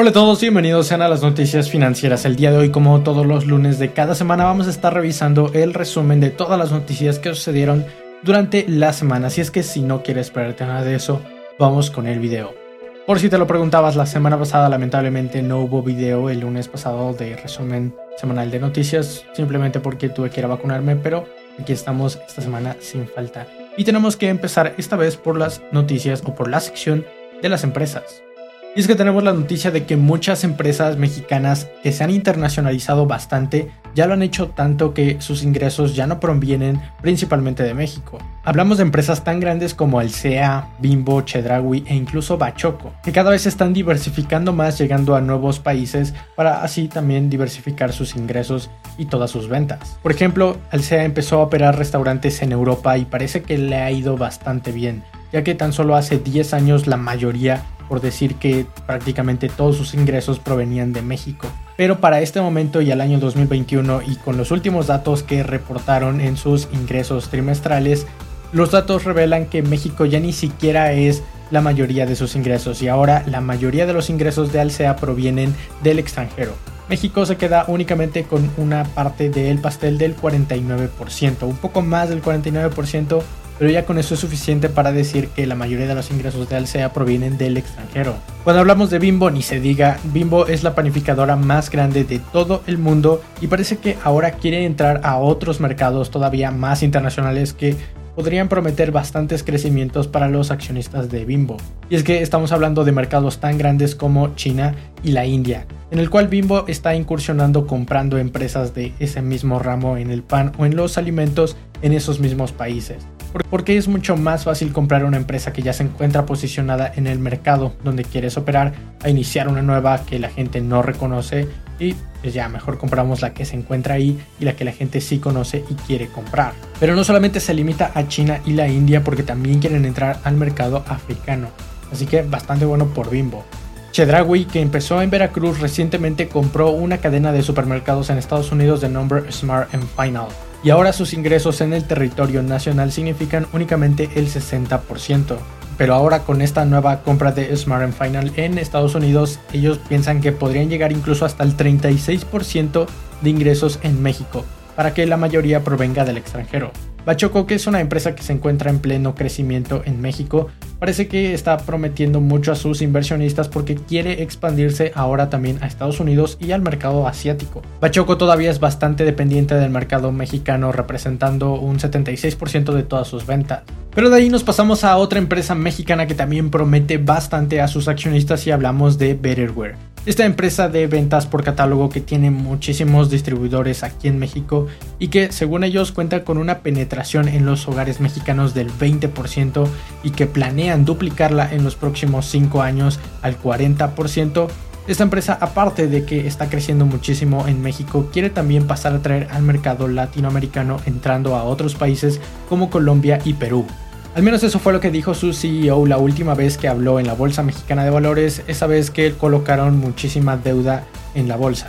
Hola a todos, bienvenidos sean a las noticias financieras. El día de hoy, como todos los lunes de cada semana, vamos a estar revisando el resumen de todas las noticias que sucedieron durante la semana. Así es que si no quieres perderte nada de eso, vamos con el video. Por si te lo preguntabas, la semana pasada lamentablemente no hubo video el lunes pasado de resumen semanal de noticias, simplemente porque tuve que ir a vacunarme, pero aquí estamos esta semana sin falta. Y tenemos que empezar esta vez por las noticias o por la sección de las empresas. Y es que tenemos la noticia de que muchas empresas mexicanas que se han internacionalizado bastante ya lo han hecho tanto que sus ingresos ya no provienen principalmente de México. Hablamos de empresas tan grandes como Alsea, Bimbo, Chedraui e incluso Bachoco, que cada vez están diversificando más llegando a nuevos países para así también diversificar sus ingresos y todas sus ventas. Por ejemplo, Alsea empezó a operar restaurantes en Europa y parece que le ha ido bastante bien, ya que tan solo hace 10 años la mayoría por decir que prácticamente todos sus ingresos provenían de México. Pero para este momento y al año 2021 y con los últimos datos que reportaron en sus ingresos trimestrales, los datos revelan que México ya ni siquiera es la mayoría de sus ingresos y ahora la mayoría de los ingresos de Alsea provienen del extranjero. México se queda únicamente con una parte del pastel del 49%, un poco más del 49% pero ya con eso es suficiente para decir que la mayoría de los ingresos de Alsea provienen del extranjero. Cuando hablamos de Bimbo, ni se diga, Bimbo es la panificadora más grande de todo el mundo y parece que ahora quiere entrar a otros mercados todavía más internacionales que podrían prometer bastantes crecimientos para los accionistas de Bimbo. Y es que estamos hablando de mercados tan grandes como China y la India, en el cual Bimbo está incursionando comprando empresas de ese mismo ramo en el pan o en los alimentos en esos mismos países porque es mucho más fácil comprar una empresa que ya se encuentra posicionada en el mercado donde quieres operar a iniciar una nueva que la gente no reconoce y pues ya mejor compramos la que se encuentra ahí y la que la gente sí conoce y quiere comprar. Pero no solamente se limita a China y la India porque también quieren entrar al mercado africano, así que bastante bueno por Bimbo. Chedraui, que empezó en Veracruz, recientemente compró una cadena de supermercados en Estados Unidos de nombre Smart and Final y ahora sus ingresos en el territorio nacional significan únicamente el 60%. Pero ahora con esta nueva compra de Smart Final en Estados Unidos, ellos piensan que podrían llegar incluso hasta el 36% de ingresos en México, para que la mayoría provenga del extranjero. Bachoco, que es una empresa que se encuentra en pleno crecimiento en México, parece que está prometiendo mucho a sus inversionistas porque quiere expandirse ahora también a Estados Unidos y al mercado asiático. Bachoco todavía es bastante dependiente del mercado mexicano, representando un 76% de todas sus ventas. Pero de ahí nos pasamos a otra empresa mexicana que también promete bastante a sus accionistas y hablamos de Betterware. Esta empresa de ventas por catálogo que tiene muchísimos distribuidores aquí en México y que según ellos cuenta con una penetración en los hogares mexicanos del 20% y que planean duplicarla en los próximos 5 años al 40%. Esta empresa, aparte de que está creciendo muchísimo en México, quiere también pasar a traer al mercado latinoamericano entrando a otros países como Colombia y Perú. Al menos eso fue lo que dijo su CEO la última vez que habló en la Bolsa Mexicana de Valores, esa vez que colocaron muchísima deuda en la bolsa.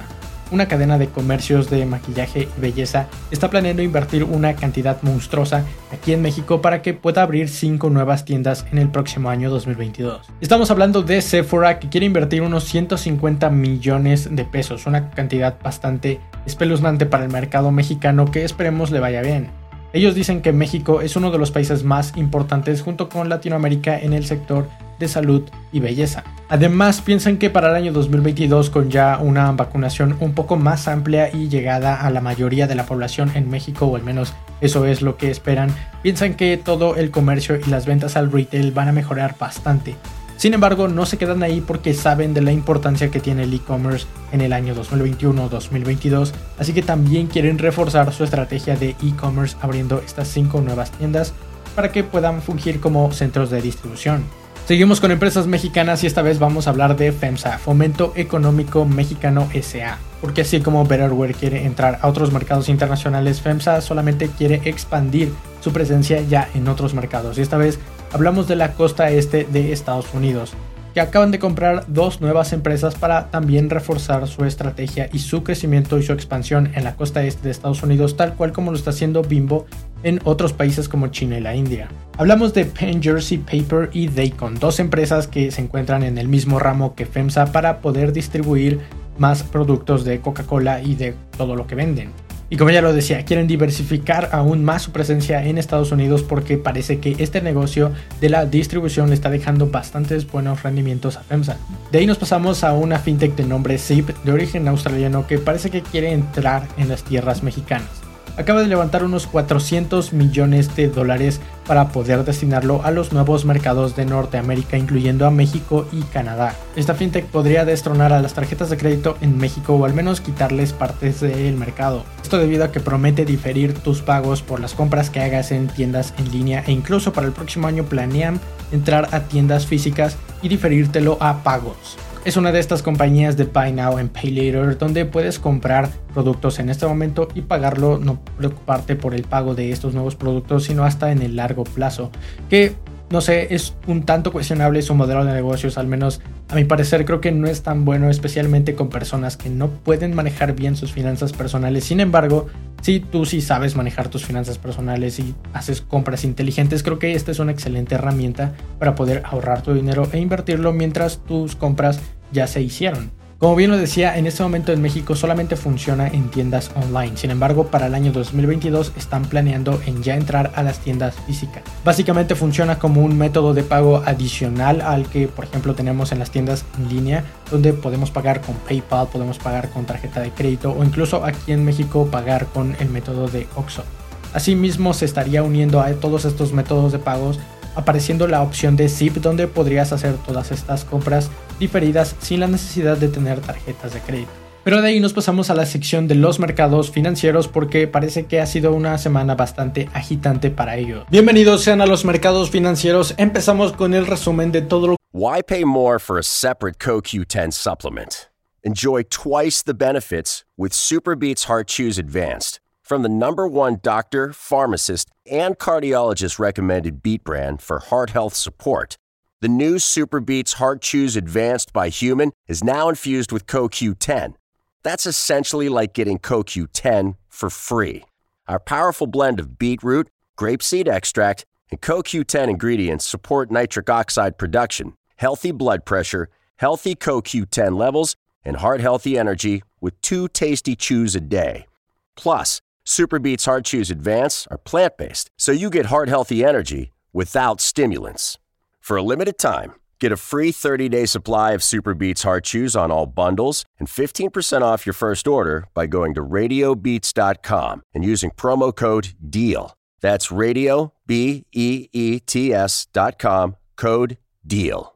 Una cadena de comercios de maquillaje y belleza está planeando invertir una cantidad monstruosa aquí en México para que pueda abrir 5 nuevas tiendas en el próximo año 2022. Estamos hablando de Sephora que quiere invertir unos 150 millones de pesos, una cantidad bastante espeluznante para el mercado mexicano que esperemos le vaya bien. Ellos dicen que México es uno de los países más importantes junto con Latinoamérica en el sector de salud y belleza. Además, piensan que para el año 2022, con ya una vacunación un poco más amplia y llegada a la mayoría de la población en México, o al menos eso es lo que esperan, piensan que todo el comercio y las ventas al retail van a mejorar bastante. Sin embargo, no se quedan ahí porque saben de la importancia que tiene el e-commerce en el año 2021-2022, así que también quieren reforzar su estrategia de e-commerce abriendo estas 5 nuevas tiendas para que puedan fungir como centros de distribución. Seguimos con empresas mexicanas y esta vez vamos a hablar de FEMSA, Fomento Económico Mexicano SA. Porque así como Betterware quiere entrar a otros mercados internacionales, FEMSA solamente quiere expandir su presencia ya en otros mercados. Y esta vez hablamos de la costa este de Estados Unidos que acaban de comprar dos nuevas empresas para también reforzar su estrategia y su crecimiento y su expansión en la costa este de Estados Unidos, tal cual como lo está haciendo Bimbo en otros países como China y la India. Hablamos de Penn Jersey Paper y Daycon, dos empresas que se encuentran en el mismo ramo que FEMSA para poder distribuir más productos de Coca-Cola y de todo lo que venden. Y como ya lo decía, quieren diversificar aún más su presencia en Estados Unidos porque parece que este negocio de la distribución le está dejando bastantes buenos rendimientos a FEMSA. De ahí nos pasamos a una fintech de nombre Zip de origen australiano que parece que quiere entrar en las tierras mexicanas acaba de levantar unos 400 millones de dólares para poder destinarlo a los nuevos mercados de Norteamérica, incluyendo a México y Canadá. Esta fintech podría destronar a las tarjetas de crédito en México o al menos quitarles partes del mercado. Esto debido a que promete diferir tus pagos por las compras que hagas en tiendas en línea e incluso para el próximo año planean entrar a tiendas físicas y diferírtelo a pagos. Es una de estas compañías de Buy Now and Pay Later donde puedes comprar productos en este momento y pagarlo, no preocuparte por el pago de estos nuevos productos, sino hasta en el largo plazo. Que no sé, es un tanto cuestionable su modelo de negocios, al menos a mi parecer creo que no es tan bueno, especialmente con personas que no pueden manejar bien sus finanzas personales. Sin embargo, si tú sí sabes manejar tus finanzas personales y haces compras inteligentes, creo que esta es una excelente herramienta para poder ahorrar tu dinero e invertirlo mientras tus compras ya se hicieron. Como bien lo decía, en este momento en México solamente funciona en tiendas online. Sin embargo, para el año 2022 están planeando en ya entrar a las tiendas físicas. Básicamente funciona como un método de pago adicional al que, por ejemplo, tenemos en las tiendas en línea, donde podemos pagar con PayPal, podemos pagar con tarjeta de crédito o incluso aquí en México pagar con el método de OXXO. Asimismo, se estaría uniendo a todos estos métodos de pagos apareciendo la opción de Zip donde podrías hacer todas estas compras diferidas sin la necesidad de tener tarjetas de crédito. Pero de ahí nos pasamos a la sección de los mercados financieros porque parece que ha sido una semana bastante agitante para ellos. Bienvenidos sean a los mercados financieros. Empezamos con el resumen de todo lo Why pay more for a separate CoQ10 supplement? Enjoy twice the benefits with Super Beats Heart Chews Advanced from the number one doctor, pharmacist, and cardiologist recommended beat brand for heart health support. The new Super Beats Heart Chews Advanced by Human is now infused with CoQ10. That's essentially like getting CoQ10 for free. Our powerful blend of beetroot, grapeseed extract, and CoQ10 ingredients support nitric oxide production, healthy blood pressure, healthy CoQ10 levels, and heart healthy energy with two tasty chews a day. Plus, Super Beats Heart Chews Advance are plant based, so you get heart healthy energy without stimulants. For a limited time, get a free 30-day supply of Super Beats Heart Chews on all bundles and 15% off your first order by going to radiobeats.com and using promo code DEAL. That's radio b e e t s.com code DEAL.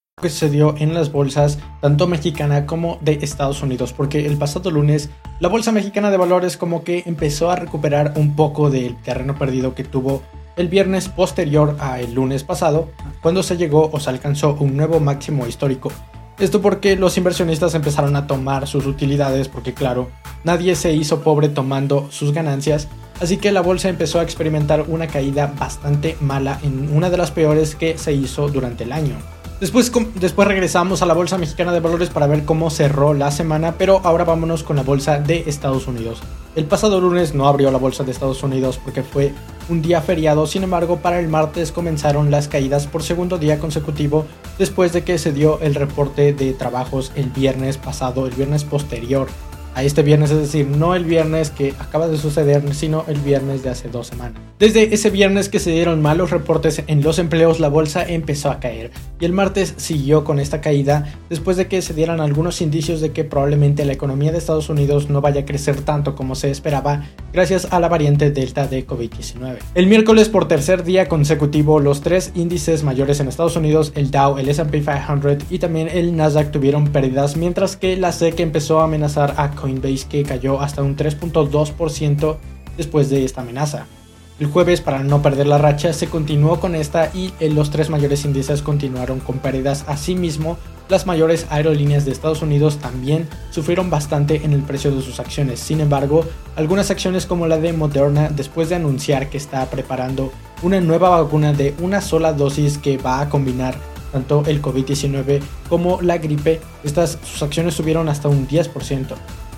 Que sucedió en las bolsas tanto mexicana como de Estados Unidos, porque el pasado lunes la bolsa mexicana de valores como que empezó a recuperar un poco del terreno perdido que tuvo el viernes posterior al lunes pasado, cuando se llegó o se alcanzó un nuevo máximo histórico. Esto porque los inversionistas empezaron a tomar sus utilidades, porque claro, nadie se hizo pobre tomando sus ganancias, así que la bolsa empezó a experimentar una caída bastante mala en una de las peores que se hizo durante el año. Después, después regresamos a la Bolsa Mexicana de Valores para ver cómo cerró la semana, pero ahora vámonos con la Bolsa de Estados Unidos. El pasado lunes no abrió la Bolsa de Estados Unidos porque fue un día feriado, sin embargo para el martes comenzaron las caídas por segundo día consecutivo después de que se dio el reporte de trabajos el viernes pasado, el viernes posterior a este viernes, es decir, no el viernes que acaba de suceder, sino el viernes de hace dos semanas. Desde ese viernes que se dieron malos reportes en los empleos, la bolsa empezó a caer y el martes siguió con esta caída después de que se dieran algunos indicios de que probablemente la economía de Estados Unidos no vaya a crecer tanto como se esperaba gracias a la variante Delta de COVID-19. El miércoles por tercer día consecutivo, los tres índices mayores en Estados Unidos, el Dow, el S&P 500 y también el Nasdaq tuvieron pérdidas, mientras que la SEC empezó a amenazar a Coinbase que cayó hasta un 3.2% después de esta amenaza. El jueves, para no perder la racha, se continuó con esta y los tres mayores índices continuaron con pérdidas. Asimismo, las mayores aerolíneas de Estados Unidos también sufrieron bastante en el precio de sus acciones. Sin embargo, algunas acciones como la de Moderna, después de anunciar que está preparando una nueva vacuna de una sola dosis que va a combinar tanto el COVID-19 como la gripe, estas sus acciones subieron hasta un 10%.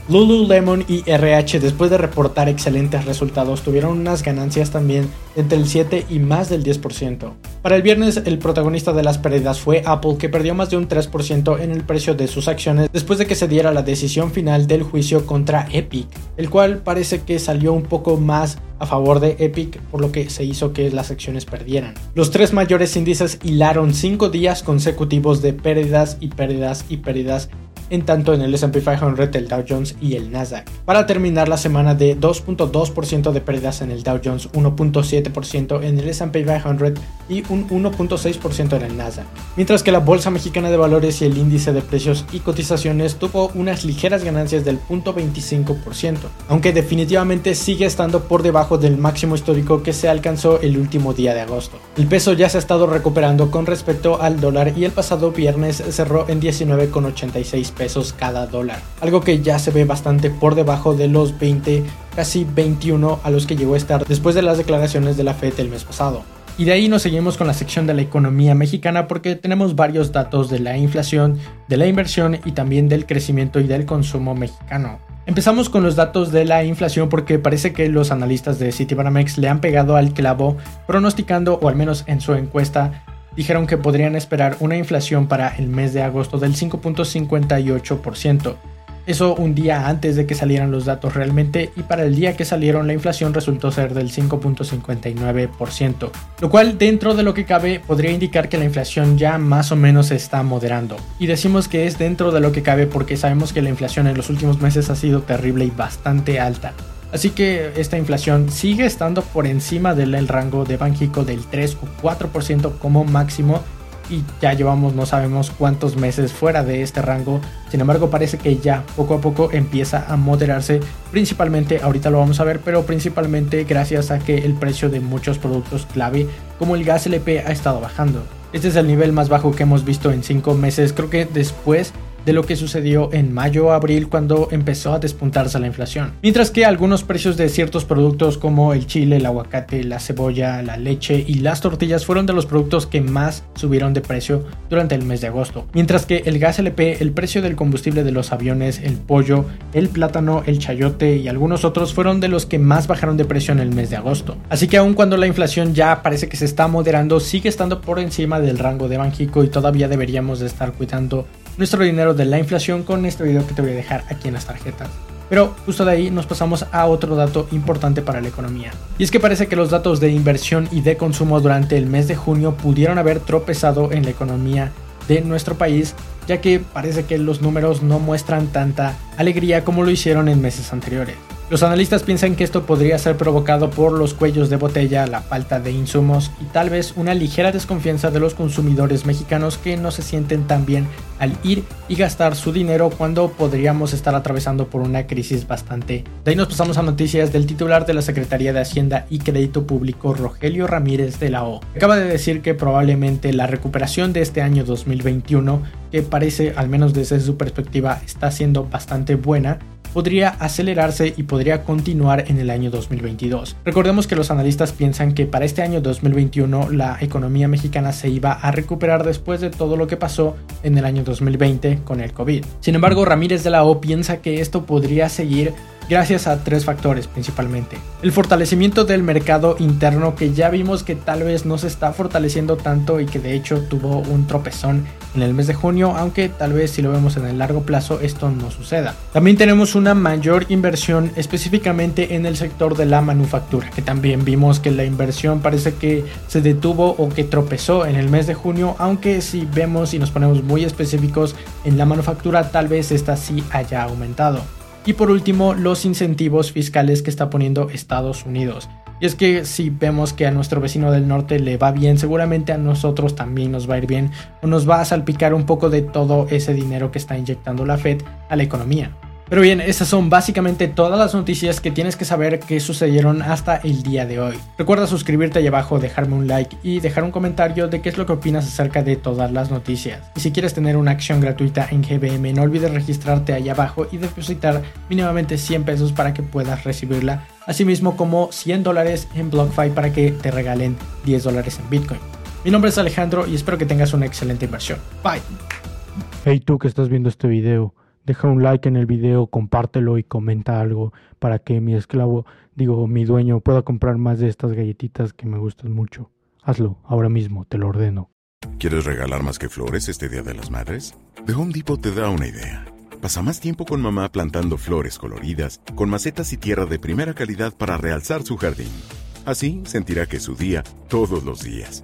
Lululemon y RH después de reportar excelentes resultados tuvieron unas ganancias también entre el 7 y más del 10%. Para el viernes el protagonista de las pérdidas fue Apple que perdió más de un 3% en el precio de sus acciones después de que se diera la decisión final del juicio contra Epic, el cual parece que salió un poco más a favor de Epic por lo que se hizo que las acciones perdieran. Los tres mayores índices hilaron 5 días consecutivos de pérdidas y pérdidas y pérdidas en tanto en el S&P 500, el Dow Jones y el Nasdaq. Para terminar la semana de 2.2% de pérdidas en el Dow Jones, 1.7% en el S&P 500 y un 1.6% en el Nasdaq. Mientras que la Bolsa Mexicana de Valores y el índice de precios y cotizaciones tuvo unas ligeras ganancias del 0.25%, aunque definitivamente sigue estando por debajo del máximo histórico que se alcanzó el último día de agosto. El peso ya se ha estado recuperando con respecto al dólar y el pasado viernes cerró en 19,86 pesos cada dólar, algo que ya se ve bastante por debajo de los 20, casi 21 a los que llegó a estar después de las declaraciones de la Fed el mes pasado. Y de ahí nos seguimos con la sección de la economía mexicana porque tenemos varios datos de la inflación, de la inversión y también del crecimiento y del consumo mexicano. Empezamos con los datos de la inflación porque parece que los analistas de Citibanamex le han pegado al clavo pronosticando, o al menos en su encuesta, dijeron que podrían esperar una inflación para el mes de agosto del 5.58%. Eso un día antes de que salieran los datos realmente y para el día que salieron la inflación resultó ser del 5.59%, lo cual dentro de lo que cabe podría indicar que la inflación ya más o menos se está moderando. Y decimos que es dentro de lo que cabe porque sabemos que la inflación en los últimos meses ha sido terrible y bastante alta. Así que esta inflación sigue estando por encima del rango de Banjico del 3 o 4% como máximo y ya llevamos no sabemos cuántos meses fuera de este rango. Sin embargo, parece que ya poco a poco empieza a moderarse, principalmente, ahorita lo vamos a ver, pero principalmente gracias a que el precio de muchos productos clave como el gas LP ha estado bajando. Este es el nivel más bajo que hemos visto en 5 meses, creo que después de lo que sucedió en mayo o abril cuando empezó a despuntarse la inflación. Mientras que algunos precios de ciertos productos como el chile, el aguacate, la cebolla, la leche y las tortillas fueron de los productos que más subieron de precio durante el mes de agosto. Mientras que el gas LP, el precio del combustible de los aviones, el pollo, el plátano, el chayote y algunos otros fueron de los que más bajaron de precio en el mes de agosto. Así que aun cuando la inflación ya parece que se está moderando, sigue estando por encima del rango de Banjico y todavía deberíamos de estar cuidando nuestro dinero de la inflación con este video que te voy a dejar aquí en las tarjetas. Pero justo de ahí nos pasamos a otro dato importante para la economía. Y es que parece que los datos de inversión y de consumo durante el mes de junio pudieron haber tropezado en la economía de nuestro país, ya que parece que los números no muestran tanta alegría como lo hicieron en meses anteriores. Los analistas piensan que esto podría ser provocado por los cuellos de botella, la falta de insumos y tal vez una ligera desconfianza de los consumidores mexicanos que no se sienten tan bien al ir y gastar su dinero cuando podríamos estar atravesando por una crisis bastante. De ahí nos pasamos a noticias del titular de la Secretaría de Hacienda y Crédito Público, Rogelio Ramírez de la O. Acaba de decir que probablemente la recuperación de este año 2021, que parece, al menos desde su perspectiva, está siendo bastante buena, podría acelerarse y podría continuar en el año 2022. Recordemos que los analistas piensan que para este año 2021 la economía mexicana se iba a recuperar después de todo lo que pasó en el año 2020 con el COVID. Sin embargo, Ramírez de la O piensa que esto podría seguir gracias a tres factores principalmente. El fortalecimiento del mercado interno que ya vimos que tal vez no se está fortaleciendo tanto y que de hecho tuvo un tropezón en el mes de junio, aunque tal vez si lo vemos en el largo plazo esto no suceda. También tenemos una mayor inversión específicamente en el sector de la manufactura, que también vimos que la inversión parece que se detuvo o que tropezó en el mes de junio, aunque si vemos y nos ponemos muy específicos en la manufactura tal vez esta sí haya aumentado. Y por último, los incentivos fiscales que está poniendo Estados Unidos. Y es que si vemos que a nuestro vecino del norte le va bien, seguramente a nosotros también nos va a ir bien o nos va a salpicar un poco de todo ese dinero que está inyectando la Fed a la economía. Pero bien, esas son básicamente todas las noticias que tienes que saber que sucedieron hasta el día de hoy. Recuerda suscribirte ahí abajo, dejarme un like y dejar un comentario de qué es lo que opinas acerca de todas las noticias. Y si quieres tener una acción gratuita en GBM, no olvides registrarte ahí abajo y depositar mínimamente 100 pesos para que puedas recibirla, asimismo como 100 dólares en BlockFi para que te regalen 10 dólares en Bitcoin. Mi nombre es Alejandro y espero que tengas una excelente inversión. Bye. Hey tú que estás viendo este video deja un like en el video, compártelo y comenta algo para que mi esclavo, digo, mi dueño pueda comprar más de estas galletitas que me gustan mucho. Hazlo, ahora mismo, te lo ordeno. ¿Quieres regalar más que flores este Día de las Madres? The Home Depot te da una idea. Pasa más tiempo con mamá plantando flores coloridas, con macetas y tierra de primera calidad para realzar su jardín. Así sentirá que es su día todos los días.